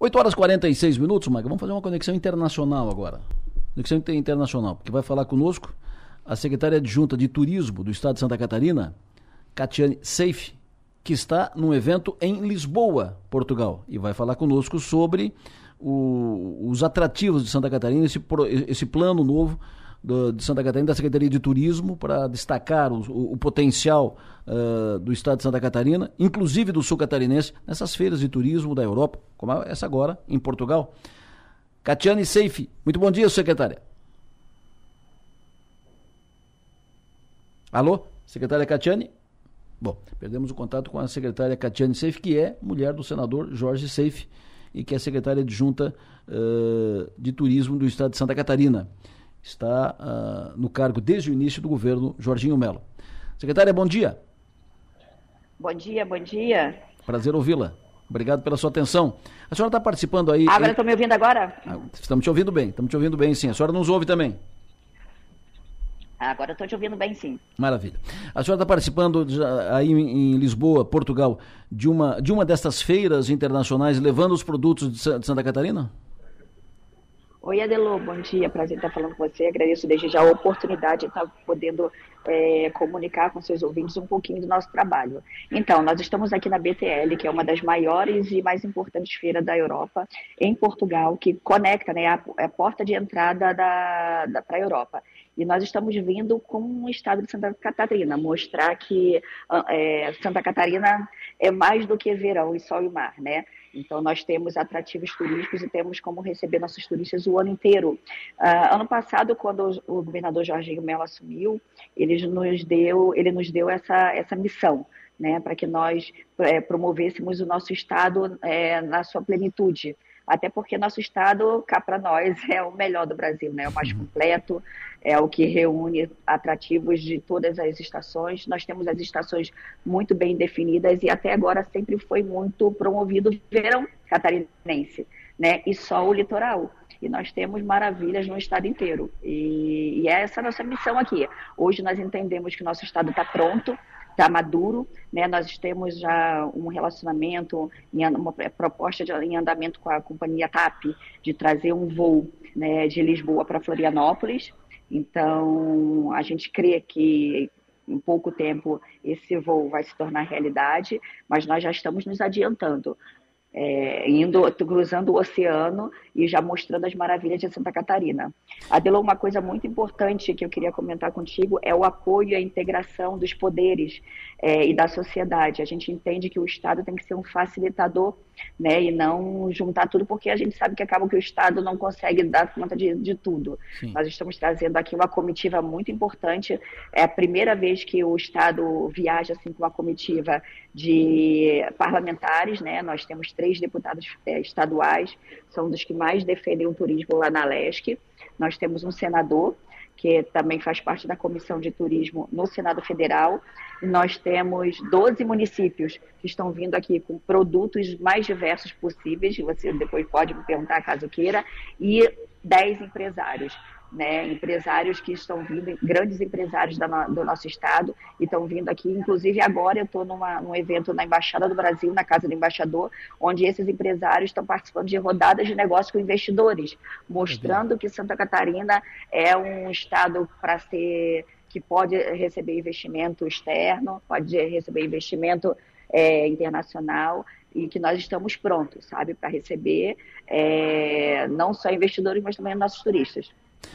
8 horas e 46 minutos, Maica. Vamos fazer uma conexão internacional agora. Conexão internacional, porque vai falar conosco a secretária adjunta de Turismo do Estado de Santa Catarina, Catiane Seife, que está num evento em Lisboa, Portugal, e vai falar conosco sobre o, os atrativos de Santa Catarina, esse, esse plano novo do, de Santa Catarina, da Secretaria de Turismo, para destacar o, o, o potencial uh, do Estado de Santa Catarina, inclusive do sul catarinense, nessas feiras de turismo da Europa, como essa agora em Portugal. Catiane Seife, muito bom dia, secretária. Alô, secretária Catiane? Bom, perdemos o contato com a secretária Catiane Seife, que é mulher do senador Jorge Seife e que é secretária adjunta uh, de Turismo do Estado de Santa Catarina. Está uh, no cargo desde o início do governo Jorginho Melo. Secretária, bom dia. Bom dia, bom dia. Prazer ouvi-la. Obrigado pela sua atenção. A senhora está participando aí. Agora estou me ouvindo agora? Ah, estamos te ouvindo bem, estamos te ouvindo bem, sim. A senhora nos ouve também. Agora estou te ouvindo bem, sim. Maravilha. A senhora está participando de, aí em Lisboa, Portugal, de uma, de uma dessas feiras internacionais, levando os produtos de Santa Catarina? Oi, Adelô, bom dia. Prazer estar falando com você. Agradeço desde já a oportunidade de estar podendo é, comunicar com seus ouvintes um pouquinho do nosso trabalho. Então, nós estamos aqui na BTL, que é uma das maiores e mais importantes feiras da Europa, em Portugal, que conecta, né, a, a porta de entrada da, da para a Europa. E nós estamos vindo com o estado de Santa Catarina, mostrar que é, Santa Catarina é mais do que verão e sol e mar, né? Então, nós temos atrativos turísticos e temos como receber nossos turistas o ano inteiro. Uh, ano passado, quando o governador Jorginho Mello assumiu, ele nos deu, ele nos deu essa, essa missão, né, para que nós é, promovêssemos o nosso estado é, na sua plenitude até porque nosso estado, cá para nós, é o melhor do Brasil, né? É o mais uhum. completo, é o que reúne atrativos de todas as estações. Nós temos as estações muito bem definidas e até agora sempre foi muito promovido o verão catarinense, né? E só o litoral. E nós temos maravilhas no estado inteiro. E, e é essa a nossa missão aqui. Hoje nós entendemos que o nosso estado está pronto, está maduro, né? Nós temos já um relacionamento, uma proposta de, em andamento com a companhia TAP de trazer um voo né, de Lisboa para Florianópolis. Então, a gente crê que em pouco tempo esse voo vai se tornar realidade, mas nós já estamos nos adiantando é, indo, cruzando o oceano e já mostrando as maravilhas de Santa Catarina. Adelô, uma coisa muito importante que eu queria comentar contigo é o apoio e a integração dos poderes é, e da sociedade. A gente entende que o Estado tem que ser um facilitador né, e não juntar tudo, porque a gente sabe que acaba que o Estado não consegue dar conta de, de tudo. Sim. Nós estamos trazendo aqui uma comitiva muito importante. É a primeira vez que o Estado viaja assim com uma comitiva de parlamentares, né? Nós temos três deputados é, estaduais, são dos que mais defendem o turismo lá na Leste. Nós temos um senador que também faz parte da Comissão de Turismo no Senado Federal. Nós temos 12 municípios que estão vindo aqui com produtos mais diversos possíveis, você depois pode me perguntar caso queira, e 10 empresários né, empresários que estão vindo, grandes empresários da, do nosso estado, e estão vindo aqui. Inclusive, agora eu estou num evento na Embaixada do Brasil, na Casa do Embaixador, onde esses empresários estão participando de rodadas de negócio com investidores, mostrando que Santa Catarina é um estado para ser que pode receber investimento externo, pode receber investimento é, internacional e que nós estamos prontos, sabe, para receber é, não só investidores, mas também nossos turistas.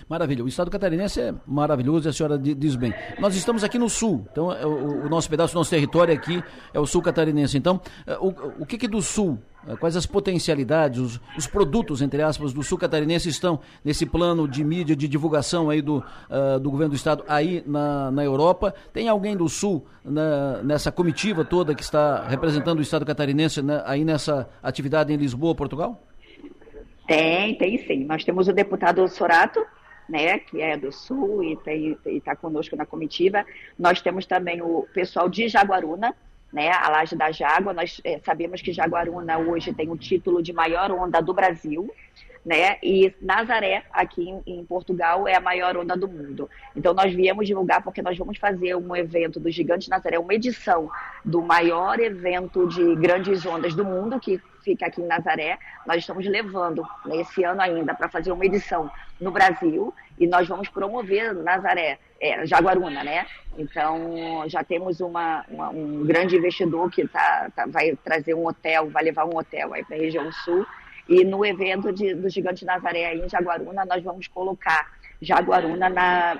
Maravilha. O estado catarinense é maravilhoso e a senhora diz bem. Nós estamos aqui no sul, então é o, o nosso pedaço, o nosso território aqui é o sul catarinense. Então, é, o, o que, que do sul, é, quais as potencialidades, os, os, produtos, entre aspas, do sul catarinense estão nesse plano de mídia, de divulgação aí do, uh, do governo do estado aí na, na Europa? Tem alguém do sul na, nessa comitiva toda que está representando o estado catarinense né, aí nessa atividade em Lisboa, Portugal? Tem, tem sim. Nós temos o deputado Sorato, né, que é do Sul e está conosco na comitiva. Nós temos também o pessoal de Jaguaruna, né, a laje da Jágua. Nós é, sabemos que Jaguaruna hoje tem o título de maior onda do Brasil né? E Nazaré, aqui em, em, Portugal, é a maior onda do mundo. Então, nós viemos divulgar porque nós vamos fazer um evento do Gigante Nazaré, uma edição do maior evento de grandes ondas do mundo, que fica aqui em Nazaré. Nós estamos levando né, esse ano ainda para fazer uma edição no Brasil e nós vamos promover Nazaré, é, Jaguaruna, né? Então já temos uma, uma um grande investidor que tá, tá, vai trazer um hotel, vai levar um hotel aí para a região sul. E no evento de, do Gigante Nazaré aí em Jaguaruna, nós vamos colocar Jaguaruna na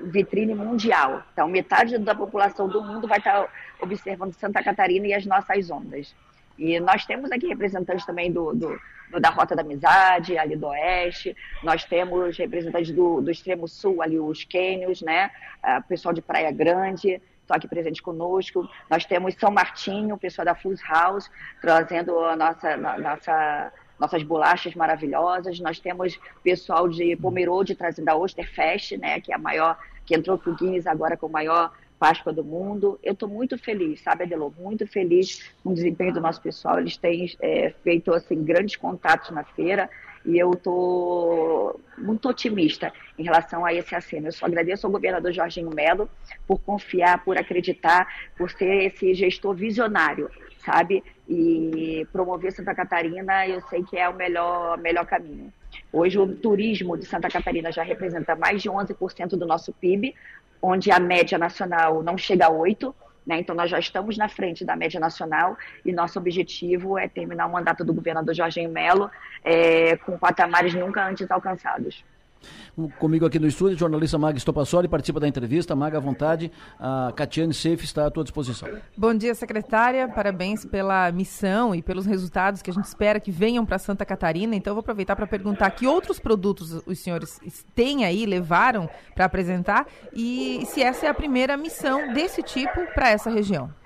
vitrine mundial. Então, metade da população do mundo vai estar observando Santa Catarina e as nossas ondas. E nós temos aqui representantes também do, do, do da Rota da Amizade, ali do Oeste, nós temos representantes do, do extremo sul, ali os Quênios, né? O pessoal de Praia Grande, estão aqui presente conosco. Nós temos São Martinho, o pessoal da Fus House, trazendo a nossa, a nossa nossas bolachas maravilhosas. Nós temos pessoal de Pomerode trazendo a Osterfest, né, que é a maior, que entrou para o Guinness agora com a maior Páscoa do mundo. Eu estou muito feliz, sabe, Adelô? Muito feliz com o desempenho do nosso pessoal. Eles têm é, feito assim grandes contatos na feira e eu estou muito otimista em relação a esse aceno. Eu só agradeço ao governador Jorginho Melo por confiar, por acreditar, por ser esse gestor visionário, sabe? E promover Santa Catarina, eu sei que é o melhor, melhor caminho. Hoje o turismo de Santa Catarina já representa mais de 11% do nosso PIB, onde a média nacional não chega a 8%. Né? Então, nós já estamos na frente da média nacional e nosso objetivo é terminar o mandato do governador Jorginho Melo é, com patamares nunca antes alcançados. Comigo aqui no estúdio, jornalista Maga Estopassoli, participa da entrevista. Maga, à vontade. A Catiane Seif está à tua disposição. Bom dia, secretária. Parabéns pela missão e pelos resultados que a gente espera que venham para Santa Catarina. Então, vou aproveitar para perguntar que outros produtos os senhores têm aí, levaram para apresentar e se essa é a primeira missão desse tipo para essa região.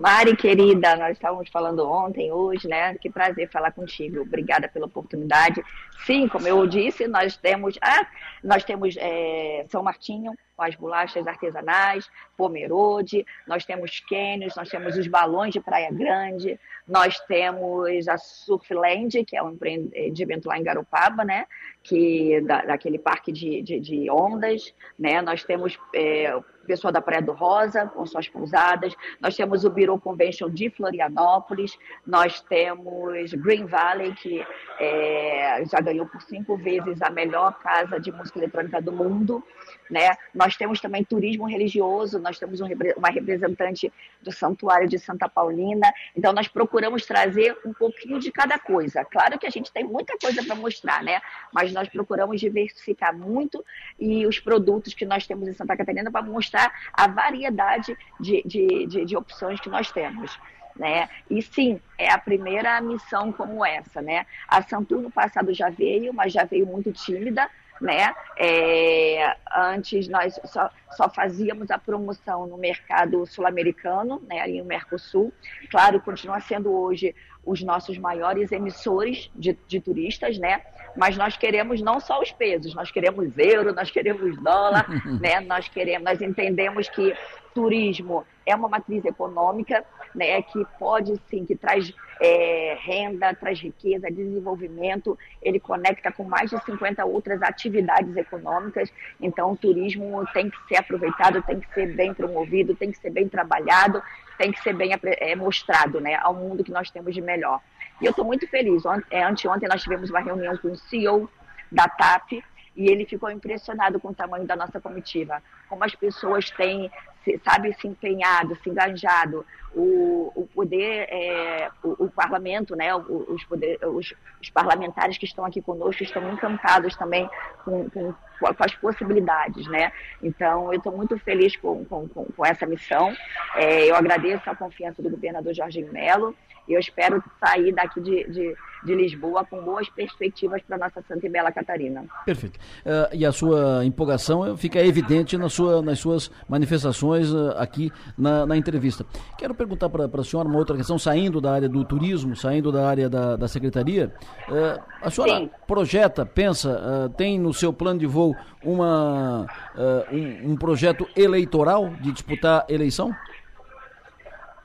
Mari, querida, nós estávamos falando ontem, hoje, né? Que prazer falar contigo. Obrigada pela oportunidade. Sim, como eu disse, nós temos, ah, nós temos é, São Martinho, com as bolachas artesanais, Pomerode, nós temos cânions, nós temos os balões de Praia Grande, nós temos a Surfland, que é um empreendimento lá em Garopaba, né? Que, da, daquele parque de, de, de ondas, né? Nós temos é, pessoal da Praia do Rosa, com suas pousadas. Nós temos o Bureau Convention de Florianópolis. Nós temos Green Valley, que é, já ganhou por cinco vezes a melhor casa de música eletrônica do mundo. Né? Nós temos também turismo religioso, nós temos um, uma representante do Santuário de Santa Paulina. Então, nós procuramos trazer um pouquinho de cada coisa. Claro que a gente tem muita coisa para mostrar, né? mas nós procuramos diversificar muito e os produtos que nós temos em Santa Catarina para mostrar a variedade de, de, de, de opções que nós temos. Né? E sim, é a primeira missão como essa, né? A Santur no passado já veio, mas já veio muito tímida, né? É, antes nós só, só, fazíamos a promoção no mercado sul-americano, né, ali no Mercosul. Claro, continua sendo hoje os nossos maiores emissores de, de, turistas, né? Mas nós queremos não só os pesos, nós queremos euro, nós queremos dólar, né? Nós queremos, nós entendemos que turismo é uma matriz econômica, né? Que pode sim, que traz é, renda, traz riqueza, desenvolvimento, ele conecta com mais de 50 outras atividades econômicas. Então, o turismo tem que ser aproveitado, tem que ser bem promovido, tem que ser bem trabalhado, tem que ser bem é, mostrado né, ao mundo que nós temos de melhor. E eu estou muito feliz. É, anteontem nós tivemos uma reunião com o CEO da TAP e ele ficou impressionado com o tamanho da nossa comitiva, como as pessoas têm, sabe, se empenhado, se engajado, o, o poder, é, o, o, parlamento, né, os, poder, os, os, parlamentares que estão aqui conosco estão encantados também com, com, com as possibilidades, né? Então, eu estou muito feliz com, com, com, essa missão. É, eu agradeço a confiança do governador Jorginho Melo eu espero sair daqui de, de, de Lisboa com boas perspectivas para nossa Santa e Bela Catarina. Perfeito. Uh, e a sua empolgação fica evidente na sua, nas suas manifestações uh, aqui na, na entrevista. Quero perguntar para a senhora uma outra questão, saindo da área do turismo, saindo da área da, da secretaria. Uh, a senhora Sim. projeta, pensa, uh, tem no seu plano de voo uma, uh, um, um projeto eleitoral de disputar eleição?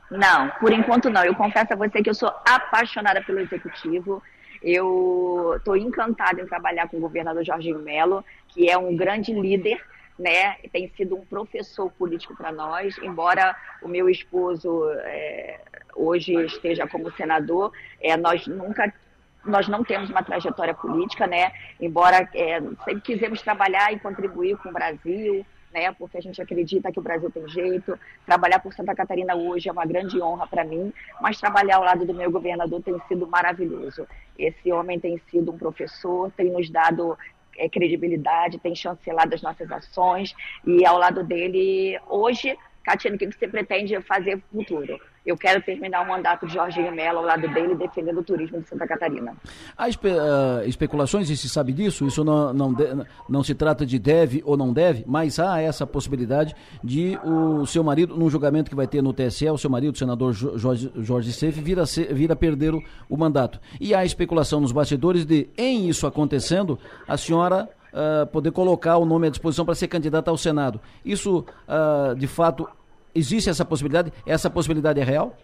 Não, por enquanto não. Eu confesso a você que eu sou apaixonada pelo executivo. Eu estou encantada em trabalhar com o governador Jorginho Melo, que é um grande líder né? Tem sido um professor político para nós, embora o meu esposo, é, hoje esteja como senador, é, nós nunca nós não temos uma trajetória política, né? Embora é, sempre quisemos trabalhar e contribuir com o Brasil, né? Porque a gente acredita que o Brasil tem jeito. Trabalhar por Santa Catarina hoje é uma grande honra para mim, mas trabalhar ao lado do meu governador tem sido maravilhoso. Esse homem tem sido um professor, tem nos dado é, credibilidade, tem chancelado as nossas ações e ao lado dele hoje Catiane, o que você pretende fazer no futuro? Eu quero terminar o mandato de Jorginho Mello ao lado dele, defendendo o turismo de Santa Catarina. Há espe uh, especulações, e se sabe disso, isso não, não, não se trata de deve ou não deve, mas há essa possibilidade de o seu marido, num julgamento que vai ter no TSE, o seu marido, o senador Jorge, Jorge Seif, vir a, ser, vir a perder o, o mandato. E há especulação nos bastidores de, em isso acontecendo, a senhora uh, poder colocar o nome à disposição para ser candidata ao Senado. Isso, uh, de fato, existe essa possibilidade? Essa possibilidade é real?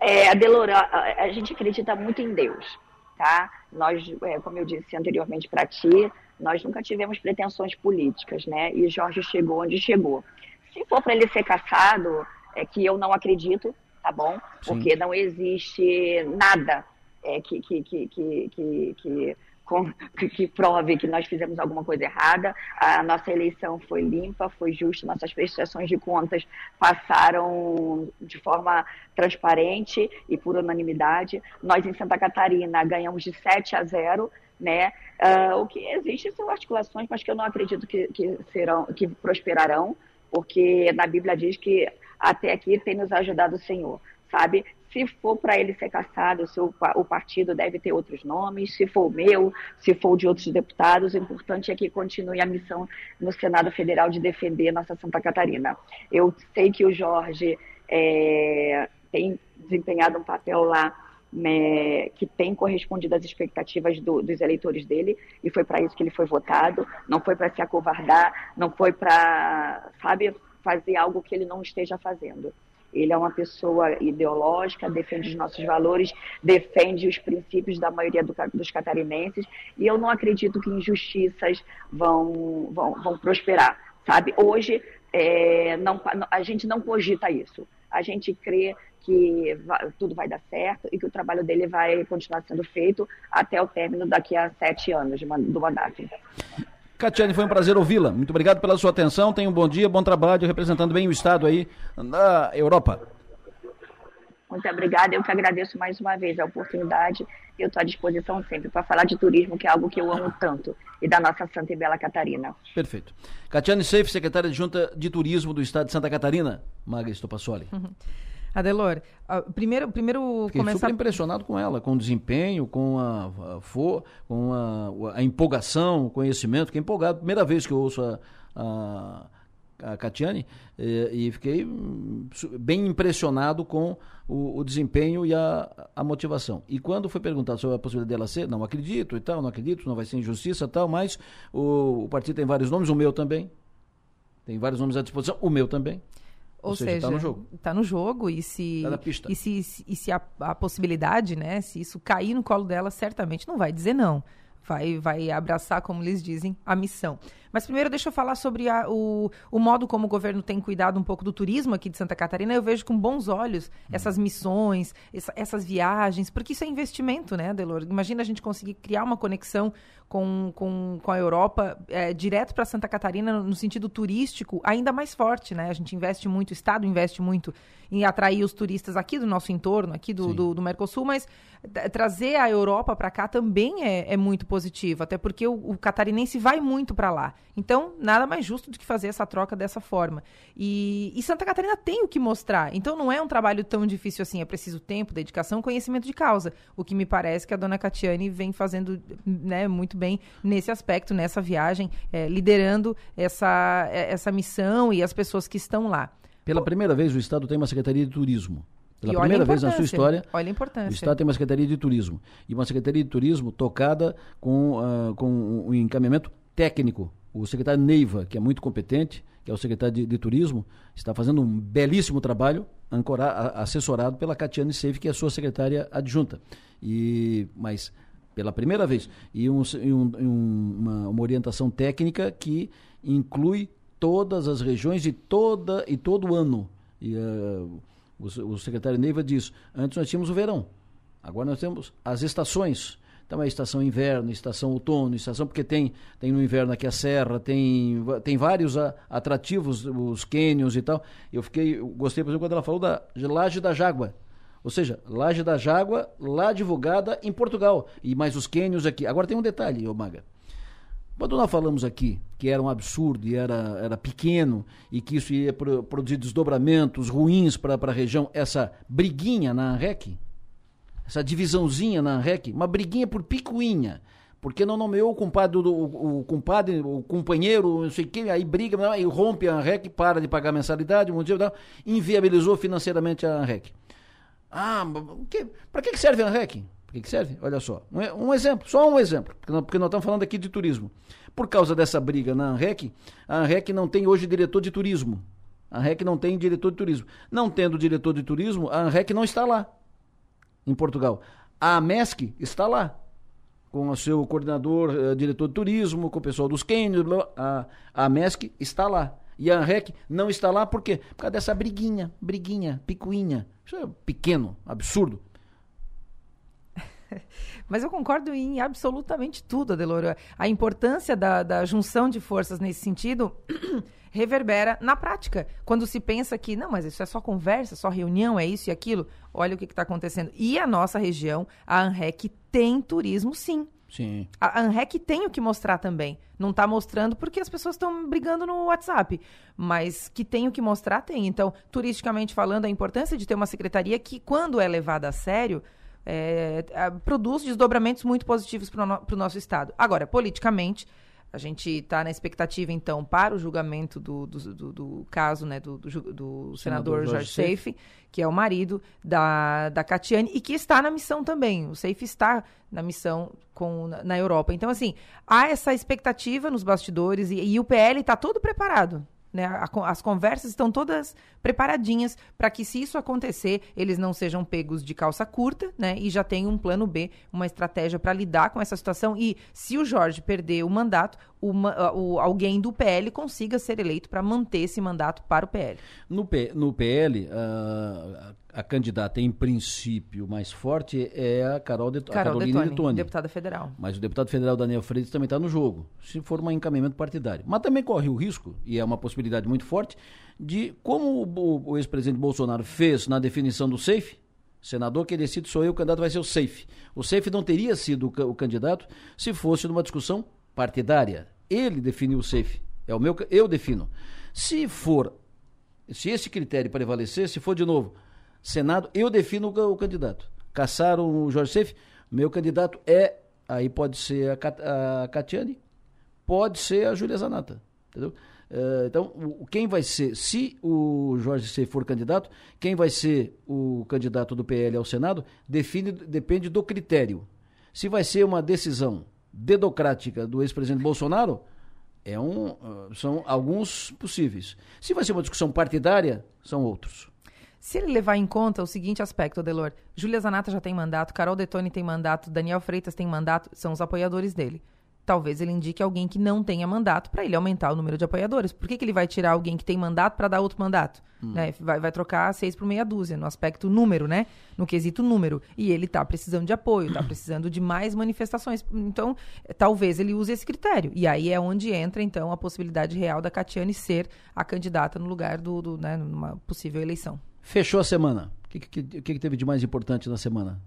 É, Adelora, a, a gente acredita muito em Deus, tá? Nós, é, como eu disse anteriormente para ti, nós nunca tivemos pretensões políticas, né? E Jorge chegou onde chegou. Se for para ele ser caçado, é que eu não acredito, tá bom? Sim. Porque não existe nada é, que, que, que, que, que com, que, que, prove que nós fizemos alguma coisa errada. A nossa eleição foi limpa, foi justa, nossas prestações de contas passaram de forma transparente e por unanimidade. Nós, em Santa Catarina, ganhamos de 7 a 0. Né? Uh, o que existe são articulações, mas que eu não acredito que, que serão, que prosperarão, porque na Bíblia diz que até aqui tem nos ajudado o Senhor, sabe? Se for para ele ser caçado, o, o partido deve ter outros nomes, se for o meu, se for de outros deputados, o importante é que continue a missão no Senado Federal de defender nossa Santa Catarina. Eu sei que o Jorge é, tem desempenhado um papel lá né, que tem correspondido às expectativas do, dos eleitores dele, e foi para isso que ele foi votado, não foi para se acovardar, não foi para, sabe, fazer algo que ele não esteja fazendo. Ele é uma pessoa ideológica, defende os nossos valores, defende os princípios da maioria do, dos catarinenses, e eu não acredito que injustiças vão, vão, vão prosperar, sabe? Hoje, é, não, a gente não cogita isso. A gente crê que tudo vai dar certo e que o trabalho dele vai continuar sendo feito até o término daqui a sete anos do mandato. Catiane, foi um prazer ouvi-la. Muito obrigado pela sua atenção. Tenha um bom dia, bom trabalho, representando bem o Estado aí na Europa. Muito obrigada. Eu que agradeço mais uma vez a oportunidade. Eu estou à disposição sempre para falar de turismo, que é algo que eu amo tanto, e da nossa Santa e Bela Catarina. Perfeito. Catiane Seif, secretária de Junta de Turismo do Estado de Santa Catarina. Maga Estopassoli. Uhum. Adelor, primeiro, primeiro Fiquei começar... super impressionado com ela, com o desempenho, com a, a, com a, a, empolgação, o conhecimento. Fiquei empolgado, primeira vez que eu ouço a, a, a Catiane, e, e fiquei bem impressionado com o, o, desempenho e a, a motivação. E quando foi perguntado sobre a possibilidade dela ser, não acredito e tal, não acredito, não vai ser injustiça e tal, mas o, o partido tem vários nomes, o meu também. Tem vários nomes à disposição, o meu também. Ou, Ou seja, está no jogo. Está no jogo e se tá e se, e se a, a, possibilidade, né, se isso cair no colo dela, certamente não vai dizer não. Vai, vai abraçar, como eles dizem, a missão. Mas primeiro deixa eu falar sobre a, o, o modo como o governo tem cuidado um pouco do turismo aqui de Santa Catarina. Eu vejo com bons olhos essas missões, essa, essas viagens, porque isso é investimento, né, Delor? Imagina a gente conseguir criar uma conexão com, com, com a Europa é, direto para Santa Catarina no sentido turístico ainda mais forte, né? A gente investe muito, o Estado investe muito em atrair os turistas aqui do nosso entorno, aqui do, do, do, Mercosul, mas trazer a Europa para cá também é, é, muito positivo, até porque o, o catarinense vai muito para lá. Então, nada mais justo do que fazer essa troca dessa forma. E, e, Santa Catarina tem o que mostrar. Então, não é um trabalho tão difícil assim. É preciso tempo, dedicação, conhecimento de causa. O que me parece que a dona Catiane vem fazendo né, muito bem nesse aspecto, nessa viagem, é, liderando essa, é, essa missão e as pessoas que estão lá. Pela primeira vez, o Estado tem uma Secretaria de Turismo. Pela e primeira vez na sua história, olha a importância. o Estado tem uma Secretaria de Turismo. E uma Secretaria de Turismo tocada com, uh, com um encaminhamento técnico o secretário Neiva, que é muito competente, que é o secretário de, de Turismo, está fazendo um belíssimo trabalho, ancora, assessorado pela Catiane Seife, que é a sua secretária adjunta. E, mas, pela primeira vez, e, um, um, uma, uma orientação técnica que inclui todas as regiões e, toda, e todo ano. E, uh, O, o secretário Neiva diz: antes nós tínhamos o verão, agora nós temos as estações. Então é estação inverno, estação outono, estação porque tem tem no inverno aqui a serra, tem tem vários atrativos, os cânions e tal. Eu fiquei eu gostei por exemplo quando ela falou da laje da Jágua. Ou seja, Laje da Jágua, lá divulgada em Portugal. E mais os cânions aqui. Agora tem um detalhe, ô Maga. Quando nós falamos aqui que era um absurdo e era, era pequeno e que isso ia produzir desdobramentos ruins para a região, essa briguinha na ANREC, essa divisãozinha na ANREC, uma briguinha por picuinha, porque não nomeou o compadre, o, o compadre, o companheiro, não sei o que, aí briga, aí rompe a ANREC, para de pagar mensalidade, um dia, inviabilizou financeiramente a ANREC. Ah, para que, serve a ANREC? Para que, serve? Olha só, um, exemplo, só um exemplo, porque nós estamos falando aqui de turismo. Por causa dessa briga na ANREC, a ANREC não tem hoje diretor de turismo. A ANREC não tem diretor de turismo. Não tendo diretor de turismo, a ANREC não está lá, em Portugal. A AMESC está lá, com o seu coordenador, uh, diretor de turismo, com o pessoal dos cânions, a, a AMESC está lá. E a ANREC não está lá por quê? Por causa dessa briguinha, briguinha, picuinha. Isso é pequeno, absurdo. Mas eu concordo em absolutamente tudo, Adelora. A importância da, da junção de forças nesse sentido reverbera na prática. Quando se pensa que, não, mas isso é só conversa, só reunião, é isso e aquilo, olha o que está acontecendo. E a nossa região, a ANREC, tem turismo sim. Sim. A ANREC tem o que mostrar também. Não está mostrando porque as pessoas estão brigando no WhatsApp. Mas que tem o que mostrar, tem. Então, turisticamente falando, a importância de ter uma secretaria que, quando é levada a sério, é, produz desdobramentos muito positivos para o no, nosso Estado. Agora, politicamente, a gente está na expectativa, então, para o julgamento do, do, do, do caso né, do, do, senador, senador Jorge Seife, que é o marido da, da Catiane, e que está na missão também. O Seife está na missão com, na, na Europa. Então, assim, há essa expectativa nos bastidores e, e o PL está todo preparado. Né? as conversas estão todas preparadinhas para que, se isso acontecer, eles não sejam pegos de calça curta, né? E já tenham um plano B, uma estratégia para lidar com essa situação. E se o Jorge perder o mandato, uma, o, alguém do PL consiga ser eleito para manter esse mandato para o PL. No, P, no PL, uh, a candidata, em princípio, mais forte é a Carol, de, Carol a Carolina Detone, Detone, deputada federal. Mas o deputado federal Daniel Freitas também está no jogo, se for um encaminhamento partidário. Mas também corre o risco, e é uma possibilidade muito forte, de como o, o ex-presidente Bolsonaro fez na definição do SAFE, senador que decide sou eu, o candidato vai ser o SAFE. O SAFE não teria sido o candidato se fosse numa discussão partidária. Ele definiu o SAFE. É o meu, eu defino. Se for, se esse critério prevalecer, se for de novo, Senado, eu defino o, o candidato. Caçaram o Jorge Seif, meu candidato é, aí pode ser a, Cat, a Catiane, pode ser a Júlia Zanata, entendeu? Uh, então, quem vai ser, se o Jorge Seif for candidato, quem vai ser o candidato do PL ao Senado, define, depende do critério. Se vai ser uma decisão dedocrática do ex-presidente Bolsonaro, é um, uh, são alguns possíveis. Se vai ser uma discussão partidária, são outros. Se ele levar em conta o seguinte aspecto, Adelor, Júlia Zanata já tem mandato, Carol Detone tem mandato, Daniel Freitas tem mandato, são os apoiadores dele talvez ele indique alguém que não tenha mandato para ele aumentar o número de apoiadores. Por que, que ele vai tirar alguém que tem mandato para dar outro mandato? Hum. Né? Vai, vai, trocar seis por meia dúzia, no aspecto número, né? No quesito número. E ele está precisando de apoio, está precisando de mais manifestações. Então, talvez ele use esse critério. E aí é onde entra, então, a possibilidade real da Catiane ser a candidata no lugar do, do né, numa possível eleição. Fechou a semana. O que, que, que, que teve de mais importante na semana,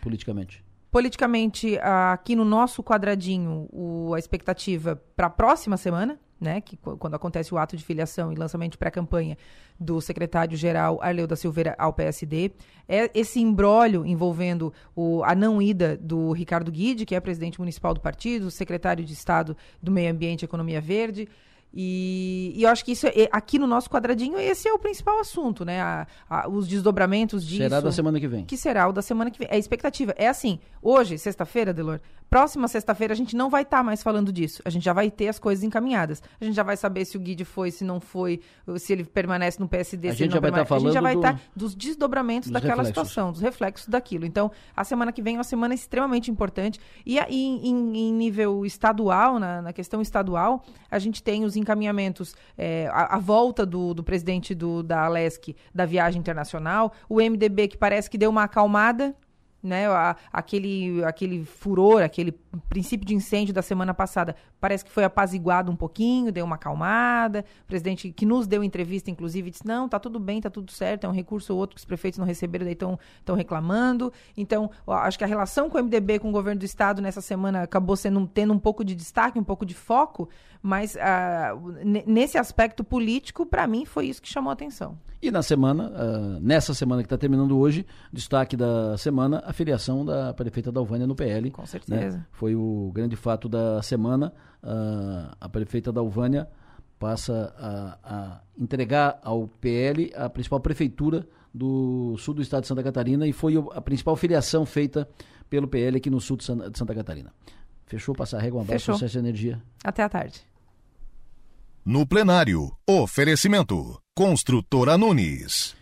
politicamente? Politicamente, aqui no nosso quadradinho, o, a expectativa para a próxima semana, né, que quando acontece o ato de filiação e lançamento de pré-campanha do secretário-geral Arleu da Silveira ao PSD, é esse embrólio envolvendo o, a não ida do Ricardo Guide, que é presidente municipal do partido, secretário de Estado do Meio Ambiente e Economia Verde, e, e, eu acho que isso é, aqui no nosso quadradinho esse é o principal assunto, né? A, a, os desdobramentos disso. Será da semana que vem. Que será o da semana que vem. É a expectativa. É assim, hoje, sexta-feira, Delor, próxima sexta-feira a gente não vai estar tá mais falando disso. A gente já vai ter as coisas encaminhadas. A gente já vai saber se o Guide foi, se não foi, se ele permanece no PSD, a se gente ele não já vai Tá falando a gente já vai estar tá dos desdobramentos dos daquela reflexos. situação, dos reflexos daquilo. Então, a semana que vem é uma semana extremamente importante. E aí, em, em nível estadual, na, na questão estadual, a gente tem os encaminhamentos, é, a, a, volta do, do presidente do, da Alesc da viagem internacional, o MDB que parece que deu uma acalmada, né, a, aquele, aquele furor, aquele princípio de incêndio da semana passada, parece que foi apaziguado um pouquinho, deu uma acalmada. O presidente que nos deu entrevista, inclusive, disse: não, tá tudo bem, tá tudo certo, é um recurso ou outro que os prefeitos não receberam, daí estão reclamando. Então, acho que a relação com o MDB, com o governo do estado nessa semana acabou sendo, tendo um pouco de destaque, um pouco de foco, mas uh, nesse aspecto político, para mim, foi isso que chamou a atenção. E na semana, uh, nessa semana que está terminando hoje, destaque da semana, a filiação da prefeita da Alvânia no PL. Com certeza. Né? Foi o grande fato da semana. Uh, a prefeita da Alvânia passa a, a, entregar ao PL a principal prefeitura do sul do estado de Santa Catarina e foi a principal filiação feita pelo PL aqui no sul de Santa, Catarina. Fechou? Passar a régua, um abraço, sucesso energia. Até a tarde. No plenário, oferecimento. Construtora Nunes.